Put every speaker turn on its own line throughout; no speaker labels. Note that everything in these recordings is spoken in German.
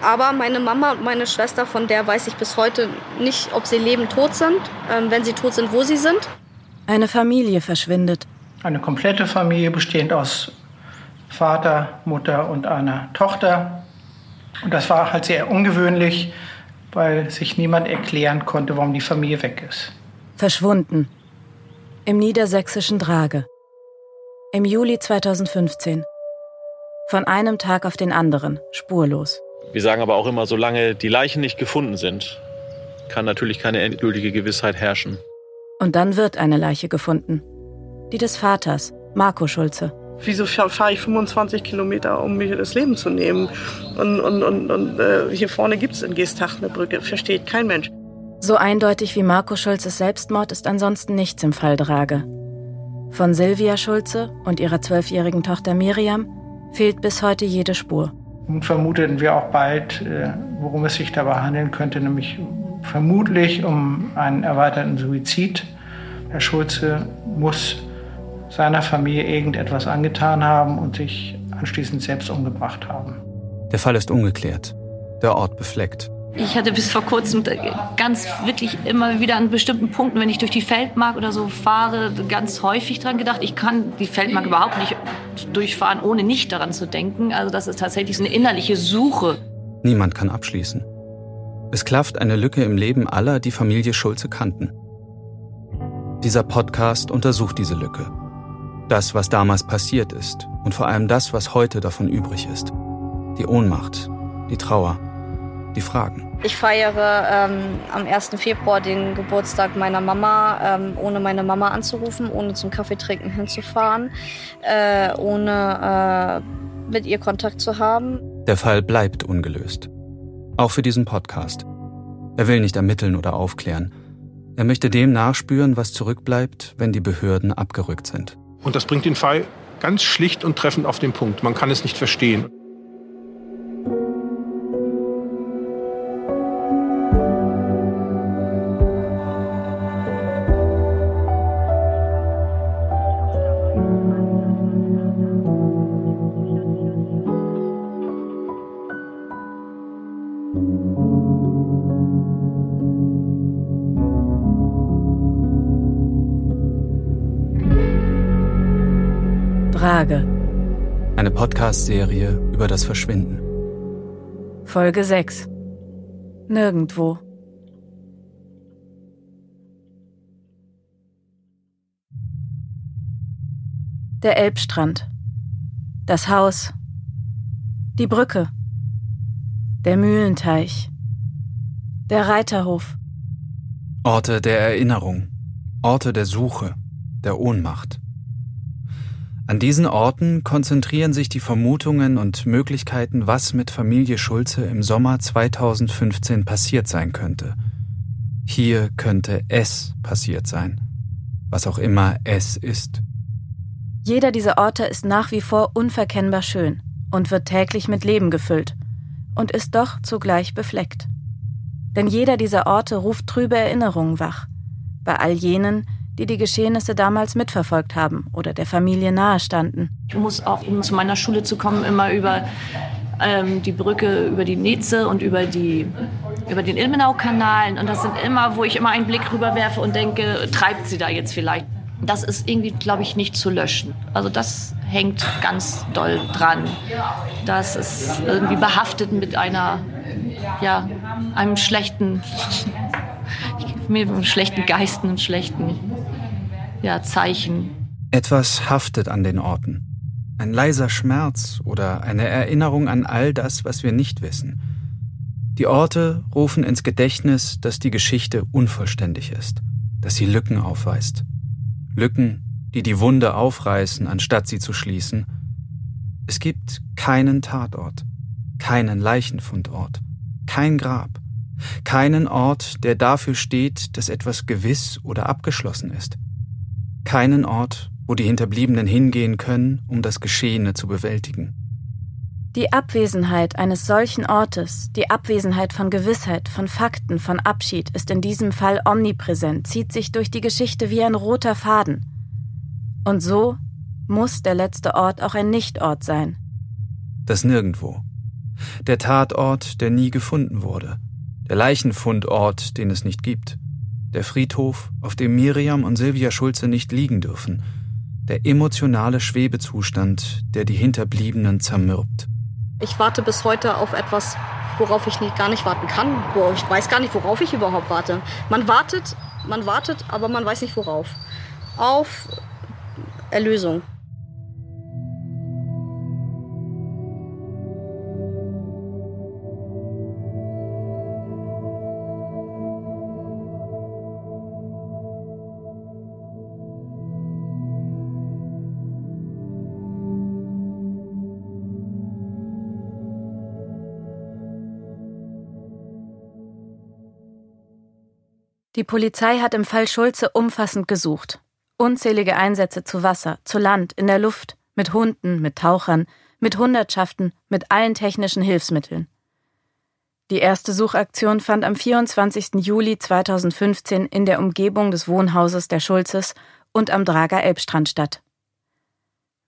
Aber meine Mama und meine Schwester, von der weiß ich bis heute nicht, ob sie lebend tot sind, ähm, wenn sie tot sind, wo sie sind.
Eine Familie verschwindet.
Eine komplette Familie bestehend aus Vater, Mutter und einer Tochter. Und das war halt sehr ungewöhnlich, weil sich niemand erklären konnte, warum die Familie weg ist.
Verschwunden. Im niedersächsischen Drage. Im Juli 2015. Von einem Tag auf den anderen, spurlos.
Wir sagen aber auch immer, solange die Leichen nicht gefunden sind, kann natürlich keine endgültige Gewissheit herrschen.
Und dann wird eine Leiche gefunden. Die des Vaters, Marco Schulze.
Wieso fahre ich 25 Kilometer, um mir das Leben zu nehmen? Und, und, und, und äh, hier vorne gibt es in Geestach eine Brücke, versteht kein Mensch.
So eindeutig wie Marco Schulzes Selbstmord ist ansonsten nichts im Fall Drage. Von Silvia Schulze und ihrer zwölfjährigen Tochter Miriam fehlt bis heute jede Spur.
Nun vermuteten wir auch bald, äh, worum es sich dabei handeln könnte, nämlich vermutlich um einen erweiterten Suizid. Herr Schulze muss seiner Familie irgendetwas angetan haben und sich anschließend selbst umgebracht haben.
Der Fall ist ungeklärt, der Ort befleckt.
Ich hatte bis vor kurzem ganz wirklich immer wieder an bestimmten Punkten, wenn ich durch die Feldmark oder so fahre, ganz häufig dran gedacht. Ich kann die Feldmark überhaupt nicht durchfahren, ohne nicht daran zu denken. Also das ist tatsächlich eine innerliche Suche.
Niemand kann abschließen. Es klafft eine Lücke im Leben aller, die Familie Schulze kannten. Dieser Podcast untersucht diese Lücke. Das, was damals passiert ist und vor allem das, was heute davon übrig ist. Die Ohnmacht, die Trauer, die Fragen.
Ich feiere ähm, am 1. Februar den Geburtstag meiner Mama, ähm, ohne meine Mama anzurufen, ohne zum Kaffeetrinken hinzufahren, äh, ohne äh, mit ihr Kontakt zu haben.
Der Fall bleibt ungelöst. Auch für diesen Podcast. Er will nicht ermitteln oder aufklären. Er möchte dem nachspüren, was zurückbleibt, wenn die Behörden abgerückt sind.
Und das bringt den Fall ganz schlicht und treffend auf den Punkt. Man kann es nicht verstehen.
Podcast-Serie über das Verschwinden.
Folge 6. Nirgendwo. Der Elbstrand. Das Haus. Die Brücke. Der Mühlenteich. Der Reiterhof.
Orte der Erinnerung. Orte der Suche. Der Ohnmacht. An diesen Orten konzentrieren sich die Vermutungen und Möglichkeiten, was mit Familie Schulze im Sommer 2015 passiert sein könnte. Hier könnte es passiert sein, was auch immer es ist.
Jeder dieser Orte ist nach wie vor unverkennbar schön und wird täglich mit Leben gefüllt und ist doch zugleich befleckt. Denn jeder dieser Orte ruft trübe Erinnerungen wach, bei all jenen, die die Geschehnisse damals mitverfolgt haben oder der Familie nahestanden.
Ich muss auch, um zu meiner Schule zu kommen, immer über ähm, die Brücke, über die Netze und über, die, über den Ilmenau-Kanal. Und das sind immer, wo ich immer einen Blick rüberwerfe und denke, treibt sie da jetzt vielleicht? Das ist irgendwie, glaube ich, nicht zu löschen. Also das hängt ganz doll dran. Das ist irgendwie behaftet mit einer, ja, einem schlechten, mit einem schlechten Geisten und schlechten ja, Zeichen.
Etwas haftet an den Orten. Ein leiser Schmerz oder eine Erinnerung an all das, was wir nicht wissen. Die Orte rufen ins Gedächtnis, dass die Geschichte unvollständig ist, dass sie Lücken aufweist. Lücken, die die Wunde aufreißen, anstatt sie zu schließen. Es gibt keinen Tatort, keinen Leichenfundort, kein Grab, keinen Ort, der dafür steht, dass etwas gewiss oder abgeschlossen ist, keinen Ort, wo die Hinterbliebenen hingehen können, um das Geschehene zu bewältigen.
Die Abwesenheit eines solchen Ortes, die Abwesenheit von Gewissheit, von Fakten, von Abschied ist in diesem Fall omnipräsent, zieht sich durch die Geschichte wie ein roter Faden. Und so muss der letzte Ort auch ein Nichtort sein.
Das Nirgendwo. Der Tatort, der nie gefunden wurde. Der Leichenfundort, den es nicht gibt. Der Friedhof, auf dem Miriam und Silvia Schulze nicht liegen dürfen. Der emotionale Schwebezustand, der die Hinterbliebenen zermürbt.
Ich warte bis heute auf etwas, worauf ich nicht, gar nicht warten kann. Ich weiß gar nicht, worauf ich überhaupt warte. Man wartet, man wartet, aber man weiß nicht worauf. Auf Erlösung.
Die Polizei hat im Fall Schulze umfassend gesucht. Unzählige Einsätze zu Wasser, zu Land, in der Luft, mit Hunden, mit Tauchern, mit Hundertschaften, mit allen technischen Hilfsmitteln. Die erste Suchaktion fand am 24. Juli 2015 in der Umgebung des Wohnhauses der Schulzes und am Drager Elbstrand statt.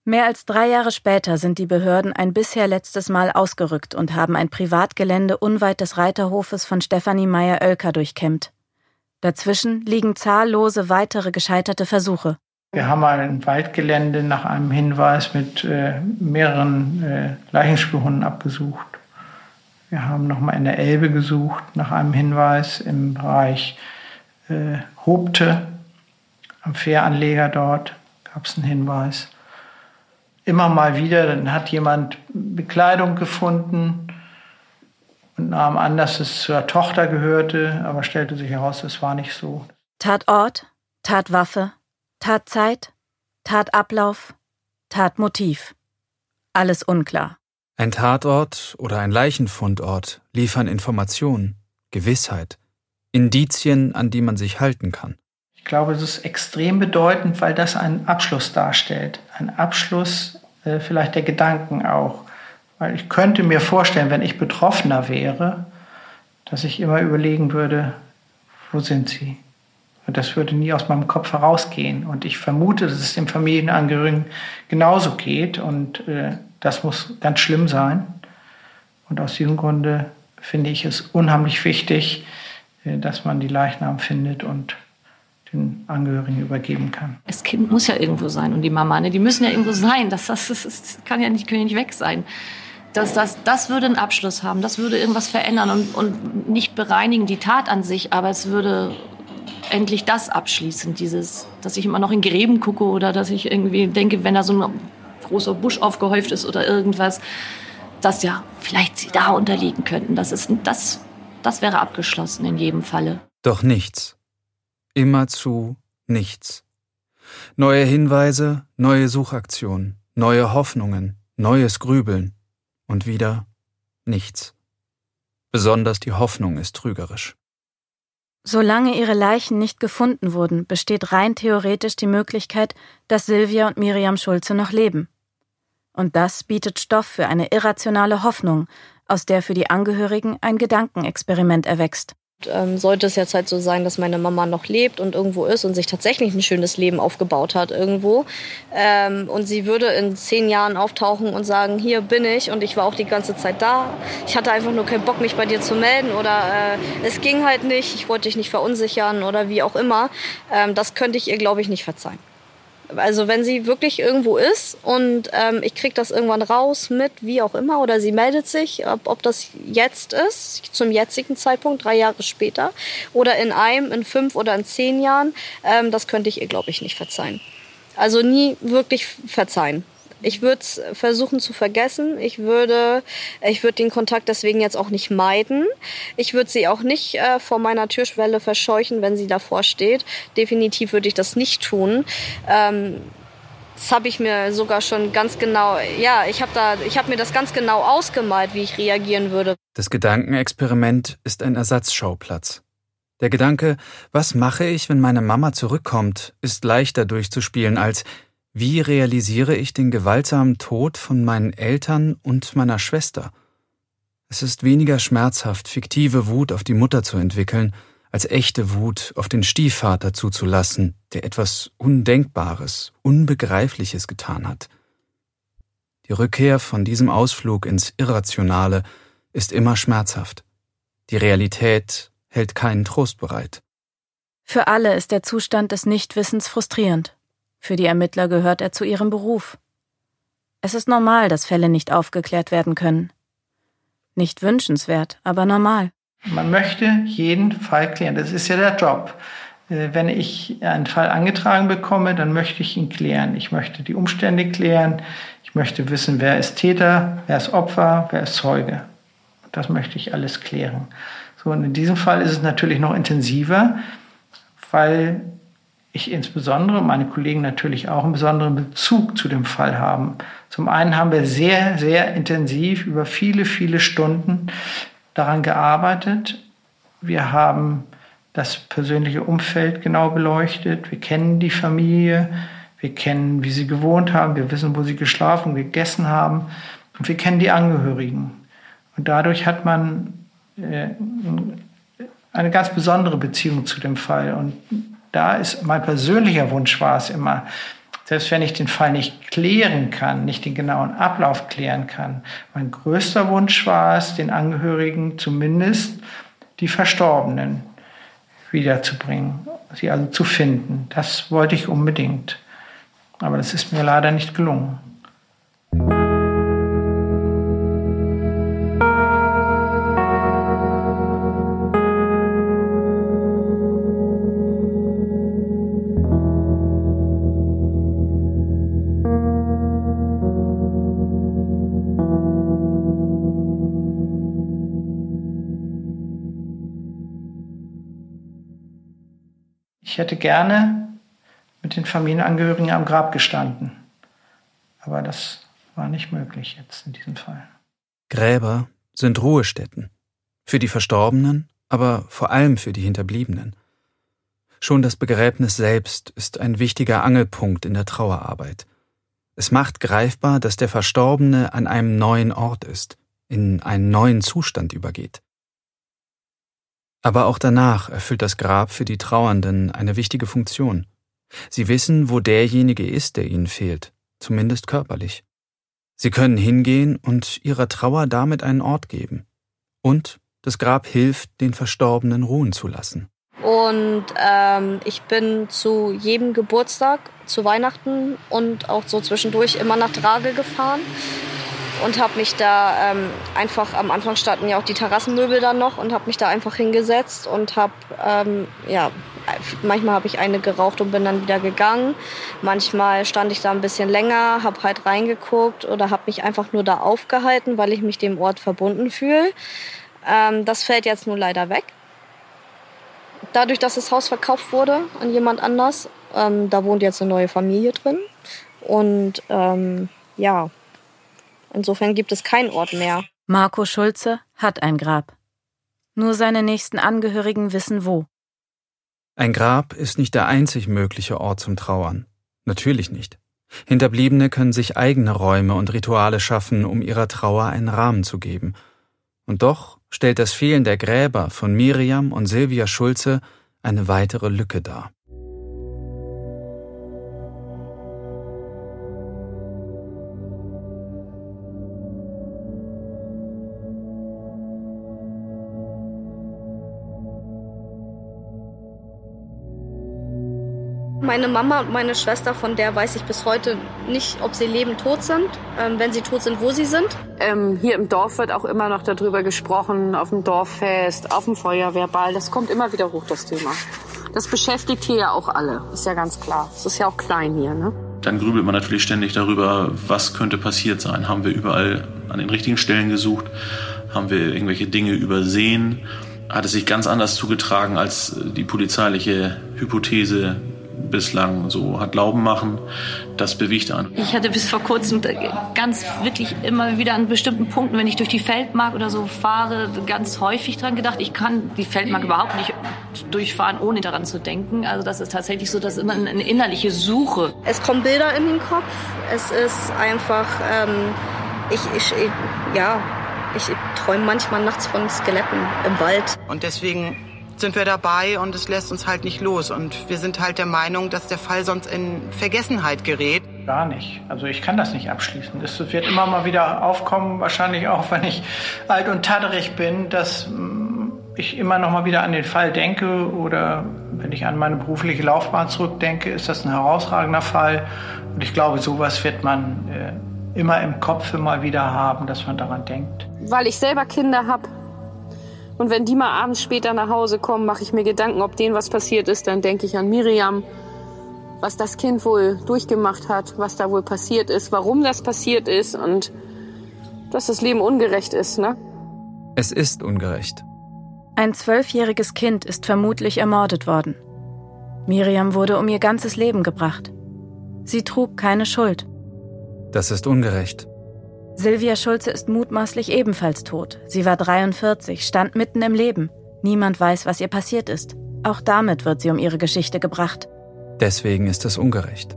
Mehr als drei Jahre später sind die Behörden ein bisher letztes Mal ausgerückt und haben ein Privatgelände unweit des Reiterhofes von Stefanie Meyer-Oelker durchkämmt. Dazwischen liegen zahllose weitere gescheiterte Versuche.
Wir haben ein Waldgelände nach einem Hinweis mit äh, mehreren äh, Leichenspürhunden abgesucht. Wir haben nochmal in der Elbe gesucht nach einem Hinweis im Bereich äh, Hobte, am Fähranleger dort gab es einen Hinweis. Immer mal wieder, dann hat jemand Bekleidung gefunden, und nahm an, dass es zur Tochter gehörte, aber stellte sich heraus, es war nicht so.
Tatort, Tatwaffe, Tatzeit, Tatablauf, Tatmotiv. Alles unklar.
Ein Tatort oder ein Leichenfundort liefern Informationen, Gewissheit, Indizien, an die man sich halten kann.
Ich glaube, es ist extrem bedeutend, weil das einen Abschluss darstellt. Ein Abschluss äh, vielleicht der Gedanken auch. Weil ich könnte mir vorstellen, wenn ich Betroffener wäre, dass ich immer überlegen würde, wo sind sie? Und das würde nie aus meinem Kopf herausgehen. Und ich vermute, dass es dem Familienangehörigen genauso geht. Und äh, das muss ganz schlimm sein. Und aus diesem Grunde finde ich es unheimlich wichtig, äh, dass man die Leichnam findet und den Angehörigen übergeben kann.
Das Kind muss ja irgendwo sein und die Mama, ne, die müssen ja irgendwo sein. Das, das, das, das kann ja nicht, können ja nicht weg sein dass das, das würde einen Abschluss haben, das würde irgendwas verändern und, und nicht bereinigen die Tat an sich, aber es würde endlich das abschließen, dieses, dass ich immer noch in Gräben gucke oder dass ich irgendwie denke, wenn da so ein großer Busch aufgehäuft ist oder irgendwas, dass ja vielleicht sie da unterliegen könnten. Das, ist, das, das wäre abgeschlossen in jedem Falle.
Doch nichts. Immerzu nichts. Neue Hinweise, neue Suchaktionen, neue Hoffnungen, neues Grübeln und wieder nichts. Besonders die Hoffnung ist trügerisch.
Solange ihre Leichen nicht gefunden wurden, besteht rein theoretisch die Möglichkeit, dass Silvia und Miriam Schulze noch leben. Und das bietet Stoff für eine irrationale Hoffnung, aus der für die Angehörigen ein Gedankenexperiment erwächst.
Ähm, sollte es jetzt halt so sein, dass meine Mama noch lebt und irgendwo ist und sich tatsächlich ein schönes Leben aufgebaut hat irgendwo ähm, und sie würde in zehn Jahren auftauchen und sagen, hier bin ich und ich war auch die ganze Zeit da. Ich hatte einfach nur keinen Bock, mich bei dir zu melden oder äh, es ging halt nicht, ich wollte dich nicht verunsichern oder wie auch immer. Ähm, das könnte ich ihr, glaube ich, nicht verzeihen. Also wenn sie wirklich irgendwo ist und ähm, ich kriege das irgendwann raus mit, wie auch immer, oder sie meldet sich, ob, ob das jetzt ist, zum jetzigen Zeitpunkt, drei Jahre später, oder in einem, in fünf oder in zehn Jahren, ähm, das könnte ich ihr, glaube ich, nicht verzeihen. Also nie wirklich verzeihen. Ich würde es versuchen zu vergessen. Ich würde, ich würde den Kontakt deswegen jetzt auch nicht meiden. Ich würde sie auch nicht äh, vor meiner Türschwelle verscheuchen, wenn sie davor steht. Definitiv würde ich das nicht tun. Ähm, das habe ich mir sogar schon ganz genau, ja, ich habe da, ich habe mir das ganz genau ausgemalt, wie ich reagieren würde.
Das Gedankenexperiment ist ein Ersatzschauplatz. Der Gedanke, was mache ich, wenn meine Mama zurückkommt, ist leichter durchzuspielen als wie realisiere ich den gewaltsamen Tod von meinen Eltern und meiner Schwester? Es ist weniger schmerzhaft, fiktive Wut auf die Mutter zu entwickeln, als echte Wut auf den Stiefvater zuzulassen, der etwas Undenkbares, Unbegreifliches getan hat. Die Rückkehr von diesem Ausflug ins Irrationale ist immer schmerzhaft. Die Realität hält keinen Trost bereit.
Für alle ist der Zustand des Nichtwissens frustrierend. Für die Ermittler gehört er zu ihrem Beruf. Es ist normal, dass Fälle nicht aufgeklärt werden können. Nicht wünschenswert, aber normal.
Man möchte jeden Fall klären. Das ist ja der Job. Äh, wenn ich einen Fall angetragen bekomme, dann möchte ich ihn klären. Ich möchte die Umstände klären. Ich möchte wissen, wer ist Täter, wer ist Opfer, wer ist Zeuge. Das möchte ich alles klären. So, und in diesem Fall ist es natürlich noch intensiver, weil ich insbesondere, meine Kollegen natürlich auch einen besonderen Bezug zu dem Fall haben. Zum einen haben wir sehr, sehr intensiv über viele, viele Stunden daran gearbeitet. Wir haben das persönliche Umfeld genau beleuchtet. Wir kennen die Familie. Wir kennen, wie sie gewohnt haben. Wir wissen, wo sie geschlafen, gegessen haben. Und wir kennen die Angehörigen. Und dadurch hat man äh, eine ganz besondere Beziehung zu dem Fall. Und da ist mein persönlicher Wunsch war es immer, selbst wenn ich den Fall nicht klären kann, nicht den genauen Ablauf klären kann, mein größter Wunsch war es, den Angehörigen zumindest die Verstorbenen wiederzubringen, sie also zu finden. Das wollte ich unbedingt. Aber das ist mir leider nicht gelungen. Ich hätte gerne mit den Familienangehörigen am Grab gestanden. Aber das war nicht möglich jetzt in diesem Fall.
Gräber sind Ruhestätten. Für die Verstorbenen, aber vor allem für die Hinterbliebenen. Schon das Begräbnis selbst ist ein wichtiger Angelpunkt in der Trauerarbeit. Es macht greifbar, dass der Verstorbene an einem neuen Ort ist, in einen neuen Zustand übergeht. Aber auch danach erfüllt das Grab für die Trauernden eine wichtige Funktion. Sie wissen, wo derjenige ist, der ihnen fehlt, zumindest körperlich. Sie können hingehen und ihrer Trauer damit einen Ort geben. Und das Grab hilft, den Verstorbenen ruhen zu lassen.
Und ähm, ich bin zu jedem Geburtstag, zu Weihnachten und auch so zwischendurch immer nach Drage gefahren und habe mich da ähm, einfach, am Anfang standen ja auch die Terrassenmöbel dann noch und habe mich da einfach hingesetzt und habe, ähm, ja, manchmal habe ich eine geraucht und bin dann wieder gegangen. Manchmal stand ich da ein bisschen länger, habe halt reingeguckt oder habe mich einfach nur da aufgehalten, weil ich mich dem Ort verbunden fühle. Ähm, das fällt jetzt nur leider weg. Dadurch, dass das Haus verkauft wurde an jemand anders, ähm, da wohnt jetzt eine neue Familie drin. Und ähm, ja, Insofern gibt es keinen Ort mehr.
Marco Schulze hat ein Grab. Nur seine nächsten Angehörigen wissen wo.
Ein Grab ist nicht der einzig mögliche Ort zum Trauern. Natürlich nicht. Hinterbliebene können sich eigene Räume und Rituale schaffen, um ihrer Trauer einen Rahmen zu geben. Und doch stellt das Fehlen der Gräber von Miriam und Silvia Schulze eine weitere Lücke dar.
Meine Mama und meine Schwester, von der weiß ich bis heute nicht, ob sie lebend tot sind. Ähm, wenn sie tot sind, wo sie sind.
Ähm, hier im Dorf wird auch immer noch darüber gesprochen, auf dem Dorffest, auf dem Feuerwehrball. Das kommt immer wieder hoch, das Thema. Das beschäftigt hier ja auch alle, ist ja ganz klar. Es ist ja auch klein hier, ne?
Dann grübelt man natürlich ständig darüber, was könnte passiert sein. Haben wir überall an den richtigen Stellen gesucht? Haben wir irgendwelche Dinge übersehen? Hat es sich ganz anders zugetragen, als die polizeiliche Hypothese bislang so hat glauben machen, das bewegt an.
Ich hatte bis vor kurzem ganz wirklich immer wieder an bestimmten Punkten, wenn ich durch die Feldmark oder so fahre, ganz häufig dran gedacht. Ich kann die Feldmark überhaupt nicht durchfahren, ohne daran zu denken. Also das ist tatsächlich so, dass immer eine innerliche Suche.
Es kommen Bilder in den Kopf. Es ist einfach, ähm, ich, ich, ja, ich träume manchmal nachts von Skeletten im Wald.
Und deswegen sind wir dabei und es lässt uns halt nicht los. Und wir sind halt der Meinung, dass der Fall sonst in Vergessenheit gerät.
Gar nicht. Also ich kann das nicht abschließen. Es wird immer mal wieder aufkommen, wahrscheinlich auch, wenn ich alt und tatterig bin, dass mm, ich immer noch mal wieder an den Fall denke oder wenn ich an meine berufliche Laufbahn zurückdenke, ist das ein herausragender Fall. Und ich glaube, sowas wird man äh, immer im Kopf immer wieder haben, dass man daran denkt.
Weil ich selber Kinder habe, und wenn die mal abends später nach Hause kommen, mache ich mir Gedanken, ob denen was passiert ist. Dann denke ich an Miriam, was das Kind wohl durchgemacht hat, was da wohl passiert ist, warum das passiert ist und dass das Leben ungerecht ist, ne?
Es ist ungerecht.
Ein zwölfjähriges Kind ist vermutlich ermordet worden. Miriam wurde um ihr ganzes Leben gebracht. Sie trug keine Schuld.
Das ist ungerecht.
Silvia Schulze ist mutmaßlich ebenfalls tot. Sie war 43, stand mitten im Leben. Niemand weiß, was ihr passiert ist. Auch damit wird sie um ihre Geschichte gebracht.
Deswegen ist es ungerecht.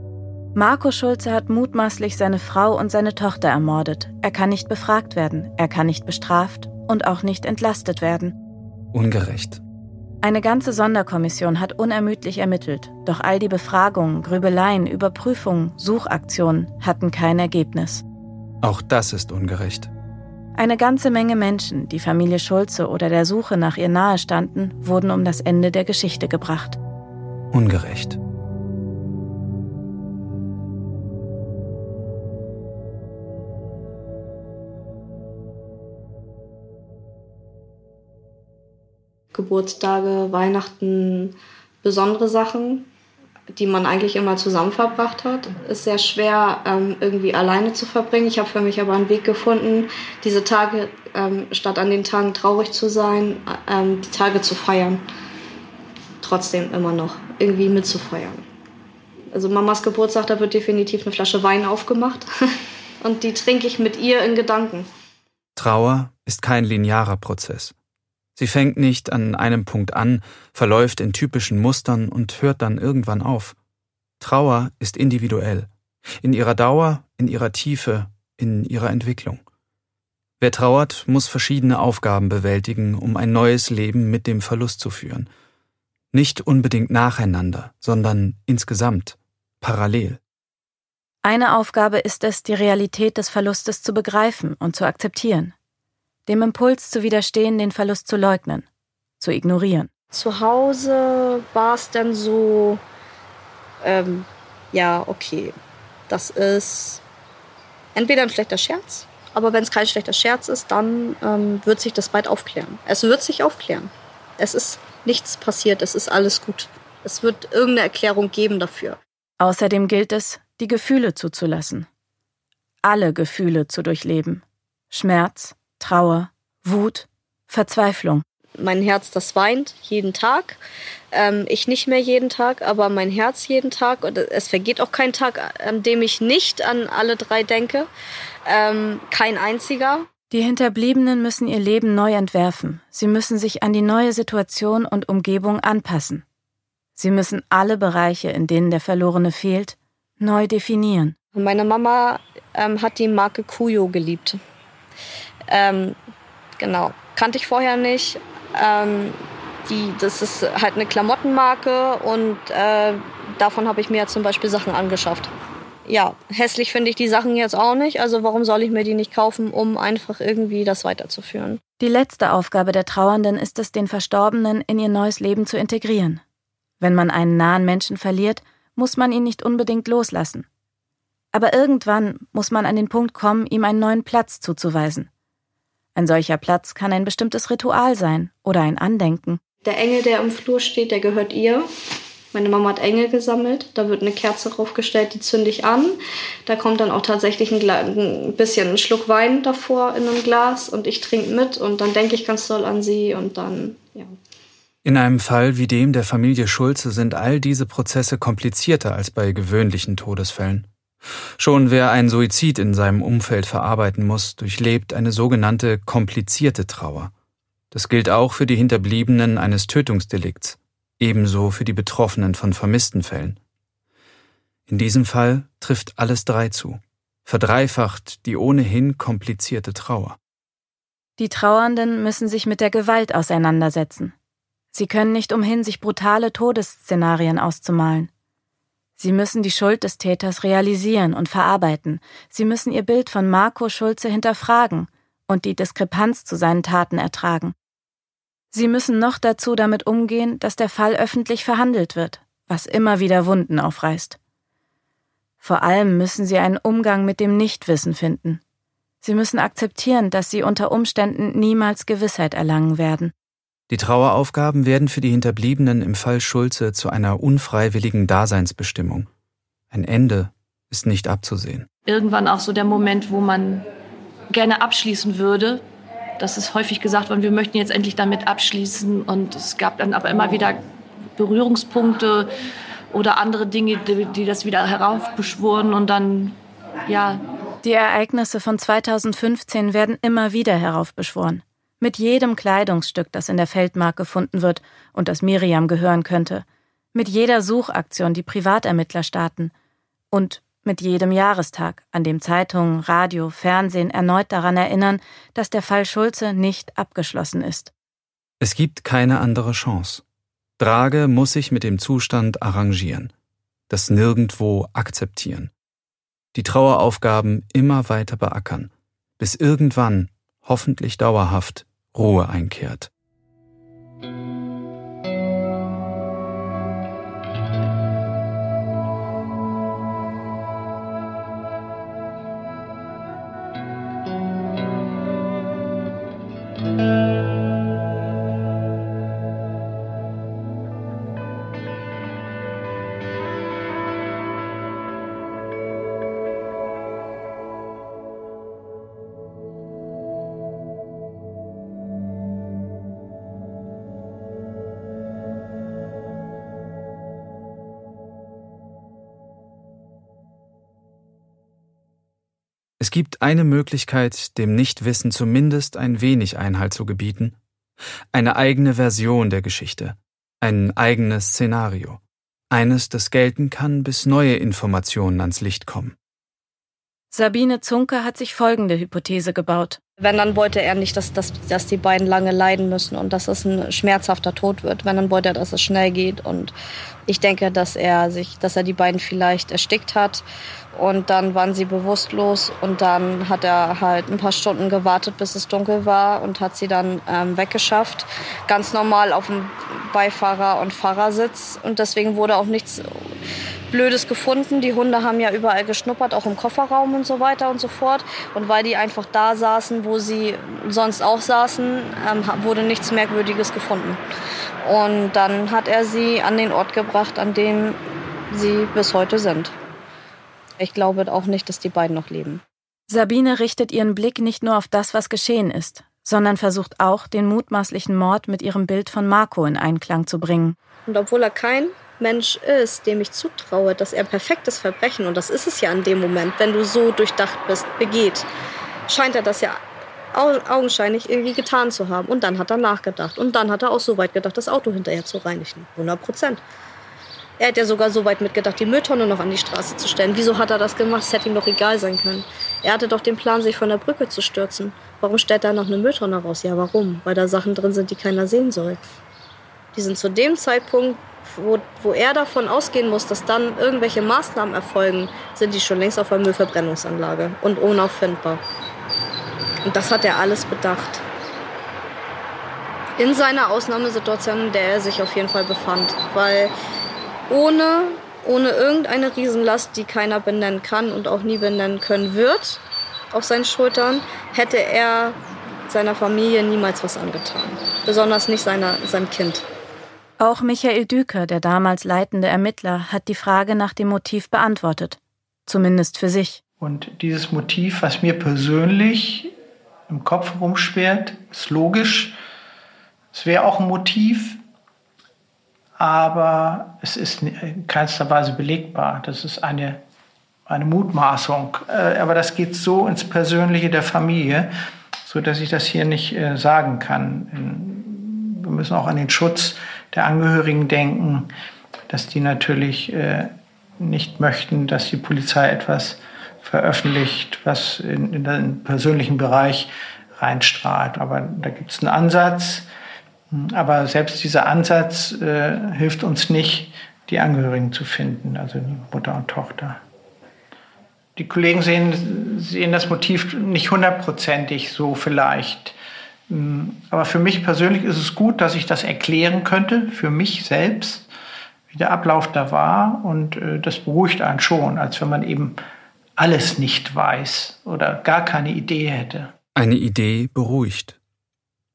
Marco Schulze hat mutmaßlich seine Frau und seine Tochter ermordet. Er kann nicht befragt werden, er kann nicht bestraft und auch nicht entlastet werden.
Ungerecht.
Eine ganze Sonderkommission hat unermüdlich ermittelt, doch all die Befragungen, Grübeleien, Überprüfungen, Suchaktionen hatten kein Ergebnis.
Auch das ist ungerecht.
Eine ganze Menge Menschen, die Familie Schulze oder der Suche nach ihr nahestanden, wurden um das Ende der Geschichte gebracht.
Ungerecht.
Geburtstage, Weihnachten, besondere Sachen die man eigentlich immer zusammen verbracht hat, ist sehr schwer ähm, irgendwie alleine zu verbringen. Ich habe für mich aber einen Weg gefunden, diese Tage, ähm, statt an den Tagen traurig zu sein, ähm, die Tage zu feiern. Trotzdem immer noch irgendwie mitzufeiern. Also Mamas Geburtstag, da wird definitiv eine Flasche Wein aufgemacht und die trinke ich mit ihr in Gedanken.
Trauer ist kein linearer Prozess. Sie fängt nicht an einem Punkt an, verläuft in typischen Mustern und hört dann irgendwann auf. Trauer ist individuell, in ihrer Dauer, in ihrer Tiefe, in ihrer Entwicklung. Wer trauert, muss verschiedene Aufgaben bewältigen, um ein neues Leben mit dem Verlust zu führen. Nicht unbedingt nacheinander, sondern insgesamt, parallel.
Eine Aufgabe ist es, die Realität des Verlustes zu begreifen und zu akzeptieren dem Impuls zu widerstehen, den Verlust zu leugnen, zu ignorieren.
Zu Hause war es dann so, ähm, ja, okay, das ist entweder ein schlechter Scherz, aber wenn es kein schlechter Scherz ist, dann ähm, wird sich das bald aufklären. Es wird sich aufklären. Es ist nichts passiert, es ist alles gut. Es wird irgendeine Erklärung geben dafür.
Außerdem gilt es, die Gefühle zuzulassen. Alle Gefühle zu durchleben. Schmerz, Trauer, Wut, Verzweiflung.
Mein Herz, das weint jeden Tag. Ähm, ich nicht mehr jeden Tag, aber mein Herz jeden Tag. Und es vergeht auch kein Tag, an dem ich nicht an alle drei denke. Ähm, kein einziger.
Die Hinterbliebenen müssen ihr Leben neu entwerfen. Sie müssen sich an die neue Situation und Umgebung anpassen. Sie müssen alle Bereiche, in denen der Verlorene fehlt, neu definieren.
Meine Mama ähm, hat die Marke Kuyo geliebt. Ähm, genau, kannte ich vorher nicht. Ähm, die, das ist halt eine Klamottenmarke und äh, davon habe ich mir zum Beispiel Sachen angeschafft. Ja, hässlich finde ich die Sachen jetzt auch nicht, also warum soll ich mir die nicht kaufen, um einfach irgendwie das weiterzuführen?
Die letzte Aufgabe der Trauernden ist es, den Verstorbenen in ihr neues Leben zu integrieren. Wenn man einen nahen Menschen verliert, muss man ihn nicht unbedingt loslassen. Aber irgendwann muss man an den Punkt kommen, ihm einen neuen Platz zuzuweisen. Ein solcher Platz kann ein bestimmtes Ritual sein oder ein Andenken.
Der Engel, der im Flur steht, der gehört ihr. Meine Mama hat Engel gesammelt. Da wird eine Kerze draufgestellt, die zünde ich an. Da kommt dann auch tatsächlich ein, ein, bisschen ein Schluck Wein davor in einem Glas und ich trinke mit und dann denke ich ganz doll an sie und dann, ja.
In einem Fall wie dem der Familie Schulze sind all diese Prozesse komplizierter als bei gewöhnlichen Todesfällen. Schon wer einen Suizid in seinem Umfeld verarbeiten muss, durchlebt eine sogenannte komplizierte Trauer. Das gilt auch für die Hinterbliebenen eines Tötungsdelikts ebenso für die Betroffenen von vermissten Fällen. In diesem Fall trifft alles drei zu, verdreifacht die ohnehin komplizierte Trauer.
Die Trauernden müssen sich mit der Gewalt auseinandersetzen. Sie können nicht umhin, sich brutale Todesszenarien auszumalen. Sie müssen die Schuld des Täters realisieren und verarbeiten. Sie müssen ihr Bild von Marco Schulze hinterfragen und die Diskrepanz zu seinen Taten ertragen. Sie müssen noch dazu damit umgehen, dass der Fall öffentlich verhandelt wird, was immer wieder Wunden aufreißt. Vor allem müssen Sie einen Umgang mit dem Nichtwissen finden. Sie müssen akzeptieren, dass Sie unter Umständen niemals Gewissheit erlangen werden.
Die Traueraufgaben werden für die Hinterbliebenen im Fall Schulze zu einer unfreiwilligen Daseinsbestimmung. Ein Ende ist nicht abzusehen.
Irgendwann auch so der Moment, wo man gerne abschließen würde, das ist häufig gesagt worden, wir möchten jetzt endlich damit abschließen. Und es gab dann aber immer wieder Berührungspunkte oder andere Dinge, die, die das wieder heraufbeschworen und dann, ja.
Die Ereignisse von 2015 werden immer wieder heraufbeschworen. Mit jedem Kleidungsstück, das in der Feldmark gefunden wird und das Miriam gehören könnte. Mit jeder Suchaktion, die Privatermittler starten. Und mit jedem Jahrestag, an dem Zeitungen, Radio, Fernsehen erneut daran erinnern, dass der Fall Schulze nicht abgeschlossen ist.
Es gibt keine andere Chance. Drage muss sich mit dem Zustand arrangieren, das Nirgendwo akzeptieren, die Traueraufgaben immer weiter beackern, bis irgendwann, hoffentlich dauerhaft, Ruhe einkehrt. Es gibt eine Möglichkeit, dem Nichtwissen zumindest ein wenig Einhalt zu gebieten. Eine eigene Version der Geschichte. Ein eigenes Szenario. Eines, das gelten kann, bis neue Informationen ans Licht kommen.
Sabine Zunke hat sich folgende Hypothese gebaut.
Wenn, dann wollte er nicht, dass, dass, dass die beiden lange leiden müssen und dass es ein schmerzhafter Tod wird. Wenn, dann wollte er, dass es schnell geht. Und ich denke, dass er sich, dass er die beiden vielleicht erstickt hat und dann waren sie bewusstlos und dann hat er halt ein paar Stunden gewartet, bis es dunkel war und hat sie dann ähm, weggeschafft. Ganz normal auf dem Beifahrer- und Fahrersitz und deswegen wurde auch nichts Blödes gefunden. Die Hunde haben ja überall geschnuppert, auch im Kofferraum und so weiter und so fort. Und weil die einfach da saßen, wo sie sonst auch saßen, ähm, wurde nichts Merkwürdiges gefunden. Und dann hat er sie an den Ort gebracht, an dem sie bis heute sind. Ich glaube auch nicht, dass die beiden noch leben.
Sabine richtet ihren Blick nicht nur auf das, was geschehen ist, sondern versucht auch, den mutmaßlichen Mord mit ihrem Bild von Marco in Einklang zu bringen.
Und obwohl er kein Mensch ist, dem ich zutraue, dass er ein perfektes Verbrechen, und das ist es ja in dem Moment, wenn du so durchdacht bist, begeht, scheint er das ja augenscheinlich irgendwie getan zu haben. Und dann hat er nachgedacht. Und dann hat er auch so weit gedacht, das Auto hinterher zu reinigen. 100 Prozent. Er hat ja sogar so weit mitgedacht, die Mülltonne noch an die Straße zu stellen. Wieso hat er das gemacht? Es hätte ihm doch egal sein können. Er hatte doch den Plan, sich von der Brücke zu stürzen. Warum stellt er noch eine Mülltonne raus? Ja, warum? Weil da Sachen drin sind, die keiner sehen soll. Die sind zu dem Zeitpunkt, wo, wo er davon ausgehen muss, dass dann irgendwelche Maßnahmen erfolgen, sind die schon längst auf der Müllverbrennungsanlage und unauffindbar. Und das hat er alles bedacht. In seiner Ausnahmesituation, in der er sich auf jeden Fall befand. Weil ohne, ohne irgendeine Riesenlast, die keiner benennen kann und auch nie benennen können wird, auf seinen Schultern, hätte er seiner Familie niemals was angetan. Besonders nicht seiner, seinem Kind.
Auch Michael Düker, der damals leitende Ermittler, hat die Frage nach dem Motiv beantwortet. Zumindest für sich.
Und dieses Motiv, was mir persönlich im Kopf rumschwert, ist logisch. Es wäre auch ein Motiv, aber es ist in keinster Weise belegbar. Das ist eine, eine Mutmaßung. Äh, aber das geht so ins Persönliche der Familie, so dass ich das hier nicht äh, sagen kann. Wir müssen auch an den Schutz der Angehörigen denken, dass die natürlich äh, nicht möchten, dass die Polizei etwas veröffentlicht, was in, in den persönlichen Bereich reinstrahlt. Aber da gibt es einen Ansatz. Aber selbst dieser Ansatz äh, hilft uns nicht, die Angehörigen zu finden, also Mutter und Tochter. Die Kollegen sehen, sehen das Motiv nicht hundertprozentig so vielleicht. Hm, aber für mich persönlich ist es gut, dass ich das erklären könnte, für mich selbst, wie der Ablauf da war. Und äh, das beruhigt einen schon, als wenn man eben alles nicht weiß oder gar keine Idee hätte.
Eine Idee beruhigt.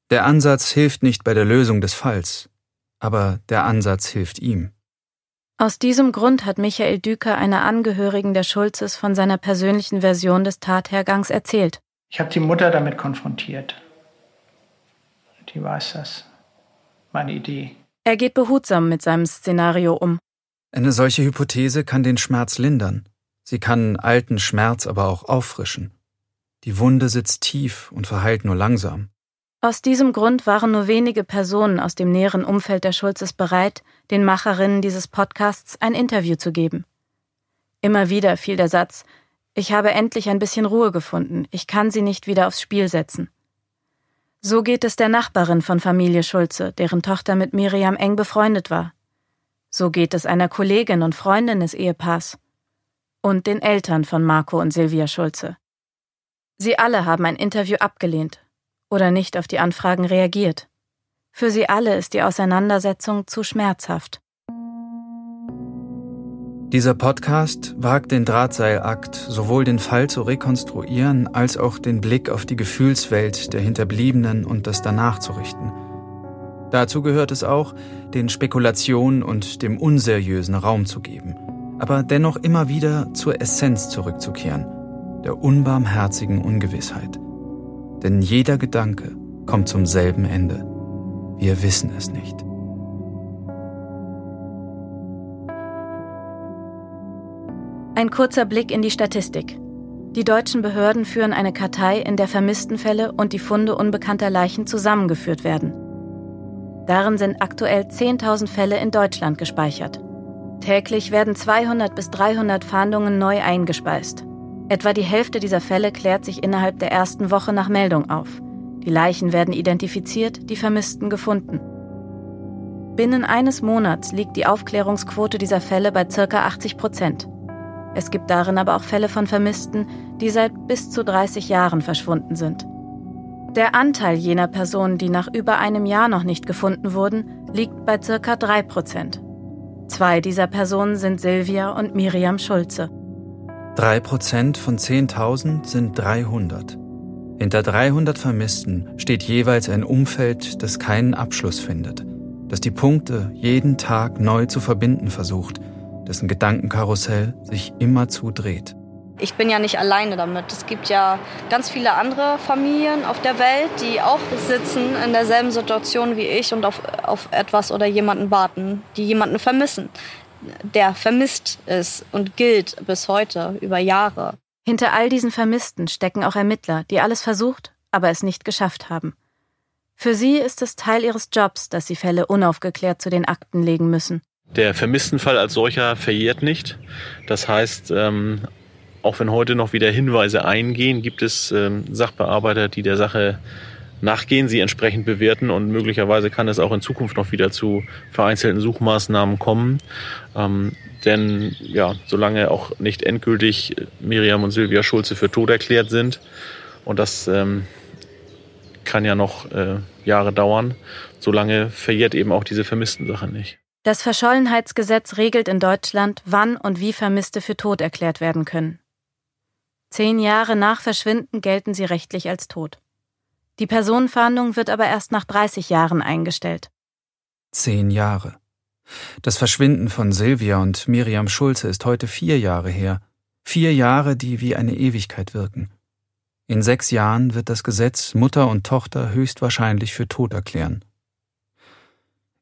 Der Ansatz hilft nicht bei der Lösung des Falls, aber der Ansatz hilft ihm.
Aus diesem Grund hat Michael Düker einer Angehörigen der Schulzes von seiner persönlichen Version des Tathergangs erzählt.
Ich habe die Mutter damit konfrontiert. Die weiß das. Meine Idee.
Er geht behutsam mit seinem Szenario um.
Eine solche Hypothese kann den Schmerz lindern. Sie kann alten Schmerz aber auch auffrischen. Die Wunde sitzt tief und verheilt nur langsam.
Aus diesem Grund waren nur wenige Personen aus dem näheren Umfeld der Schulzes bereit, den Macherinnen dieses Podcasts ein Interview zu geben. Immer wieder fiel der Satz, ich habe endlich ein bisschen Ruhe gefunden, ich kann sie nicht wieder aufs Spiel setzen. So geht es der Nachbarin von Familie Schulze, deren Tochter mit Miriam eng befreundet war. So geht es einer Kollegin und Freundin des Ehepaars. Und den Eltern von Marco und Silvia Schulze. Sie alle haben ein Interview abgelehnt, oder nicht auf die Anfragen reagiert. Für sie alle ist die Auseinandersetzung zu schmerzhaft.
Dieser Podcast wagt den Drahtseilakt, sowohl den Fall zu rekonstruieren, als auch den Blick auf die Gefühlswelt der Hinterbliebenen und das danach zu richten. Dazu gehört es auch, den Spekulationen und dem Unseriösen Raum zu geben, aber dennoch immer wieder zur Essenz zurückzukehren, der unbarmherzigen Ungewissheit. Denn jeder Gedanke kommt zum selben Ende. Wir wissen es nicht.
Ein kurzer Blick in die Statistik. Die deutschen Behörden führen eine Kartei, in der Vermisstenfälle und die Funde unbekannter Leichen zusammengeführt werden. Darin sind aktuell 10.000 Fälle in Deutschland gespeichert. Täglich werden 200 bis 300 Fahndungen neu eingespeist. Etwa die Hälfte dieser Fälle klärt sich innerhalb der ersten Woche nach Meldung auf. Die Leichen werden identifiziert, die Vermissten gefunden. Binnen eines Monats liegt die Aufklärungsquote dieser Fälle bei ca. 80 Prozent. Es gibt darin aber auch Fälle von Vermissten, die seit bis zu 30 Jahren verschwunden sind. Der Anteil jener Personen, die nach über einem Jahr noch nicht gefunden wurden, liegt bei ca. 3 Prozent. Zwei dieser Personen sind Silvia und Miriam Schulze.
Drei Prozent von 10.000 sind 300. Hinter 300 Vermissten steht jeweils ein Umfeld, das keinen Abschluss findet, das die Punkte jeden Tag neu zu verbinden versucht, dessen Gedankenkarussell sich immer zudreht.
Ich bin ja nicht alleine damit. Es gibt ja ganz viele andere Familien auf der Welt, die auch sitzen in derselben Situation wie ich und auf, auf etwas oder jemanden warten, die jemanden vermissen der vermisst ist und gilt bis heute über Jahre.
Hinter all diesen Vermissten stecken auch Ermittler, die alles versucht, aber es nicht geschafft haben. Für sie ist es Teil ihres Jobs, dass sie Fälle unaufgeklärt zu den Akten legen müssen.
Der Vermisstenfall als solcher verjährt nicht. Das heißt, ähm, auch wenn heute noch wieder Hinweise eingehen, gibt es ähm, Sachbearbeiter, die der Sache nachgehen, sie entsprechend bewerten und möglicherweise kann es auch in Zukunft noch wieder zu vereinzelten Suchmaßnahmen kommen. Ähm, denn ja, solange auch nicht endgültig Miriam und Silvia Schulze für tot erklärt sind, und das ähm, kann ja noch äh, Jahre dauern, solange verjährt eben auch diese Vermissten-Sache nicht.
Das Verschollenheitsgesetz regelt in Deutschland, wann und wie Vermisste für tot erklärt werden können. Zehn Jahre nach Verschwinden gelten sie rechtlich als tot. Die Personenfahndung wird aber erst nach 30 Jahren eingestellt.
Zehn Jahre. Das Verschwinden von Silvia und Miriam Schulze ist heute vier Jahre her. Vier Jahre, die wie eine Ewigkeit wirken. In sechs Jahren wird das Gesetz Mutter und Tochter höchstwahrscheinlich für tot erklären.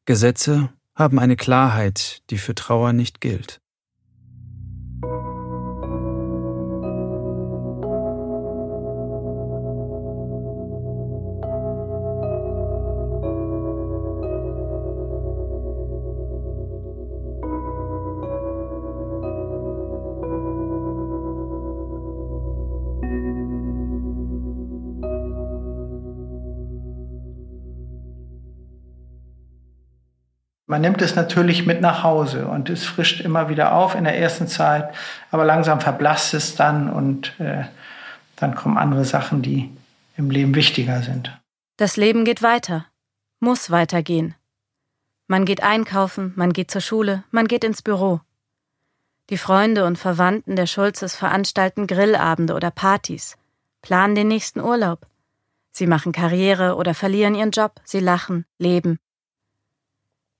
Gesetze haben eine Klarheit, die für Trauer nicht gilt.
Man nimmt es natürlich mit nach Hause und es frischt immer wieder auf in der ersten Zeit, aber langsam verblasst es dann und äh, dann kommen andere Sachen, die im Leben wichtiger sind.
Das Leben geht weiter, muss weitergehen. Man geht einkaufen, man geht zur Schule, man geht ins Büro. Die Freunde und Verwandten der Schulzes veranstalten Grillabende oder Partys, planen den nächsten Urlaub. Sie machen Karriere oder verlieren ihren Job, sie lachen, leben.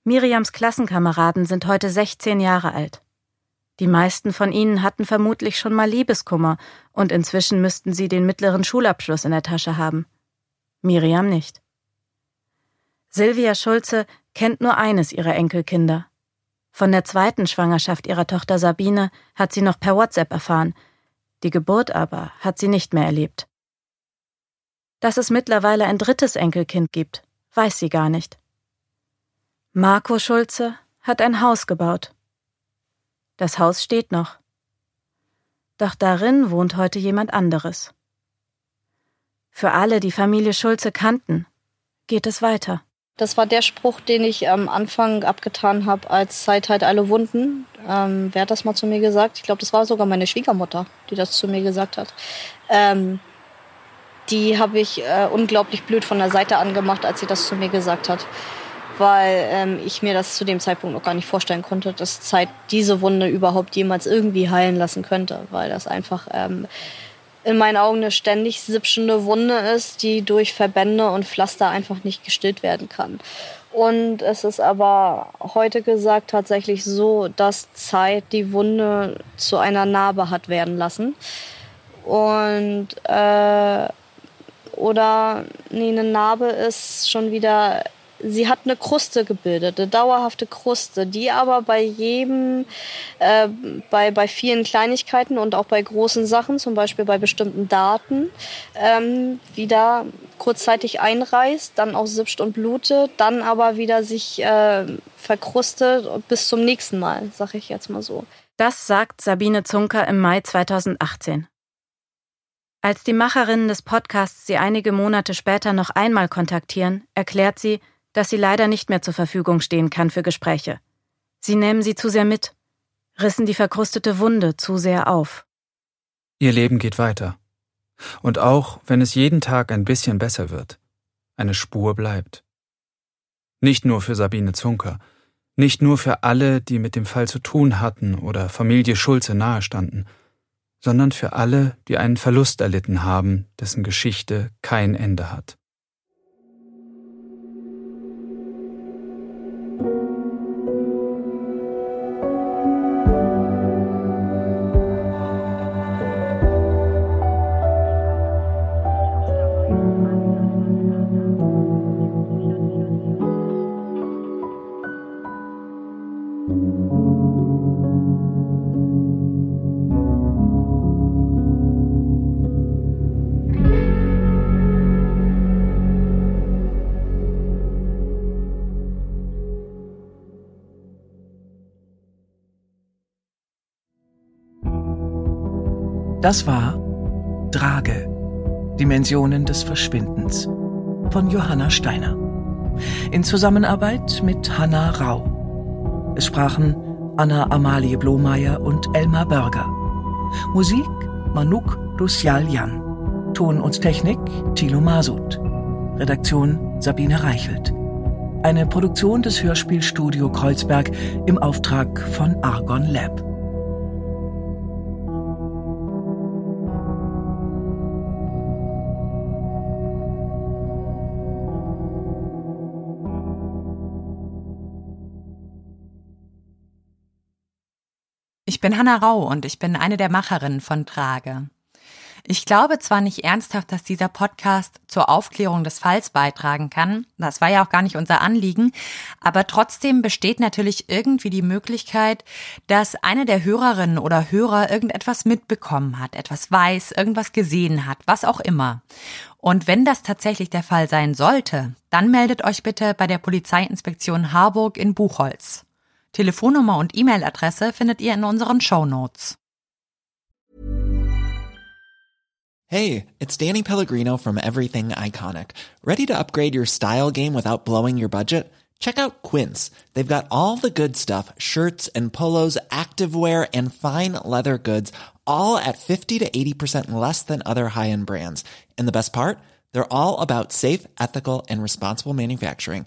Miriams Klassenkameraden sind heute 16 Jahre alt. Die meisten von ihnen hatten vermutlich schon mal Liebeskummer und inzwischen müssten sie den mittleren Schulabschluss in der Tasche haben. Miriam nicht. Silvia Schulze kennt nur eines ihrer Enkelkinder. Von der zweiten Schwangerschaft ihrer Tochter Sabine hat sie noch per WhatsApp erfahren. Die Geburt aber hat sie nicht mehr erlebt. Dass es mittlerweile ein drittes Enkelkind gibt, weiß sie gar nicht. Marco Schulze hat ein Haus gebaut. Das Haus steht noch. Doch darin wohnt heute jemand anderes. Für alle, die Familie Schulze kannten, geht es weiter.
Das war der Spruch, den ich am Anfang abgetan habe, als Zeit halt alle Wunden. Ähm, wer hat das mal zu mir gesagt? Ich glaube, das war sogar meine Schwiegermutter, die das zu mir gesagt hat. Ähm, die habe ich äh, unglaublich blöd von der Seite angemacht, als sie das zu mir gesagt hat weil ähm, ich mir das zu dem Zeitpunkt noch gar nicht vorstellen konnte, dass Zeit diese Wunde überhaupt jemals irgendwie heilen lassen könnte, weil das einfach ähm, in meinen Augen eine ständig sippschende Wunde ist, die durch Verbände und Pflaster einfach nicht gestillt werden kann. Und es ist aber heute gesagt tatsächlich so, dass Zeit die Wunde zu einer Narbe hat werden lassen. Und äh, oder nee, eine Narbe ist schon wieder sie hat eine Kruste gebildet, eine dauerhafte Kruste, die aber bei jedem, äh, bei, bei vielen Kleinigkeiten und auch bei großen Sachen, zum Beispiel bei bestimmten Daten, ähm, wieder kurzzeitig einreißt, dann auch sipscht und blutet, dann aber wieder sich äh, verkrustet bis zum nächsten Mal, sag ich jetzt mal so.
Das sagt Sabine Zunker im Mai 2018. Als die Macherinnen des Podcasts sie einige Monate später noch einmal kontaktieren, erklärt sie, dass sie leider nicht mehr zur Verfügung stehen kann für Gespräche. Sie nehmen sie zu sehr mit, rissen die verkrustete Wunde zu sehr auf.
Ihr Leben geht weiter. Und auch wenn es jeden Tag ein bisschen besser wird, eine Spur bleibt. Nicht nur für Sabine Zunker, nicht nur für alle, die mit dem Fall zu tun hatten oder Familie Schulze nahestanden, sondern für alle, die einen Verlust erlitten haben, dessen Geschichte kein Ende hat.
Das war Drage, Dimensionen des Verschwindens von Johanna Steiner. In Zusammenarbeit mit Hanna Rau. Es sprachen Anna Amalie Blomeyer und Elmar Berger. Musik Manuk Lucial-Jan. Ton und Technik Thilo Masud. Redaktion Sabine Reichelt. Eine Produktion des Hörspielstudio Kreuzberg im Auftrag von Argon Lab.
Ich bin Hanna Rau und ich bin eine der Macherinnen von Trage. Ich glaube zwar nicht ernsthaft, dass dieser Podcast zur Aufklärung des Falls beitragen kann, das war ja auch gar nicht unser Anliegen, aber trotzdem besteht natürlich irgendwie die Möglichkeit, dass eine der Hörerinnen oder Hörer irgendetwas mitbekommen hat, etwas weiß, irgendwas gesehen hat, was auch immer. Und wenn das tatsächlich der Fall sein sollte, dann meldet euch bitte bei der Polizeiinspektion Harburg in Buchholz. Telefonnummer und E-Mail-Adresse findet ihr in unseren Show Notes.
Hey, it's Danny Pellegrino from Everything Iconic. Ready to upgrade your style game without blowing your budget? Check out Quince. They've got all the good stuff shirts and polos, activewear, and fine leather goods, all at 50 to 80% less than other high end brands. And the best part? They're all about safe, ethical, and responsible manufacturing.